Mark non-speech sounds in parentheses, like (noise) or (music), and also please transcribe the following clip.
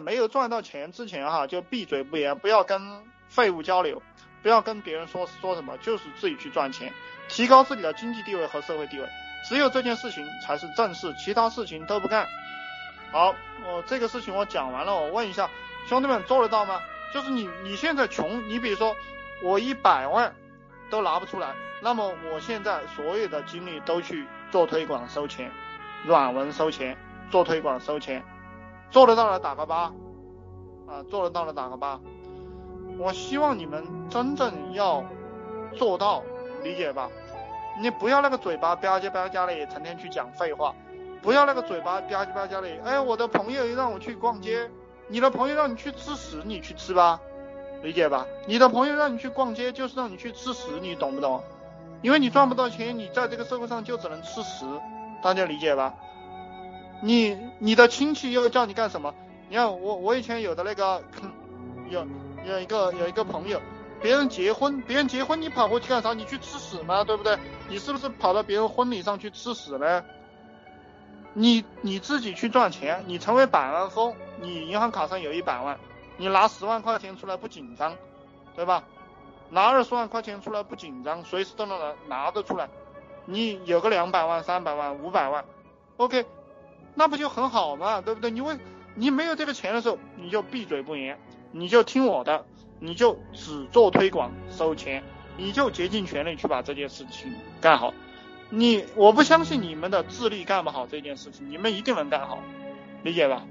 没有赚到钱之前哈，就闭嘴不言，不要跟废物交流，不要跟别人说说什么，就是自己去赚钱，提高自己的经济地位和社会地位。只有这件事情才是正事，其他事情都不干。好，我这个事情我讲完了，我问一下兄弟们做得到吗？就是你你现在穷，你比如说我一百万都拿不出来，那么我现在所有的精力都去做推广收钱，软文收钱，做推广收钱，做得到的打个八，啊，做得到的打个八。我希望你们真正要做到，理解吧？你不要那个嘴巴吧唧吧唧的，成天去讲废话；不要那个嘴巴吧唧吧唧的，哎，我的朋友让我去逛街，你的朋友让你去吃屎，你去吃吧，理解吧？你的朋友让你去逛街，就是让你去吃屎，你懂不懂？因为你赚不到钱，你在这个社会上就只能吃屎，大家理解吧？你你的亲戚又叫你干什么？你看我我以前有的那个 (clears throat) 有有一个有一个朋友。别人结婚，别人结婚，你跑过去干啥？你去吃屎吗？对不对？你是不是跑到别人婚礼上去吃屎呢？你你自己去赚钱，你成为百万富翁，你银行卡上有一百万，你拿十万块钱出来不紧张，对吧？拿二十万块钱出来不紧张，随时都能拿拿得出来。你有个两百万、三百万、五百万，OK，那不就很好嘛？对不对？你为你没有这个钱的时候，你就闭嘴不言，你就听我的。你就只做推广收钱，你就竭尽全力去把这件事情干好。你我不相信你们的智力干不好这件事情，你们一定能干好，理解吧？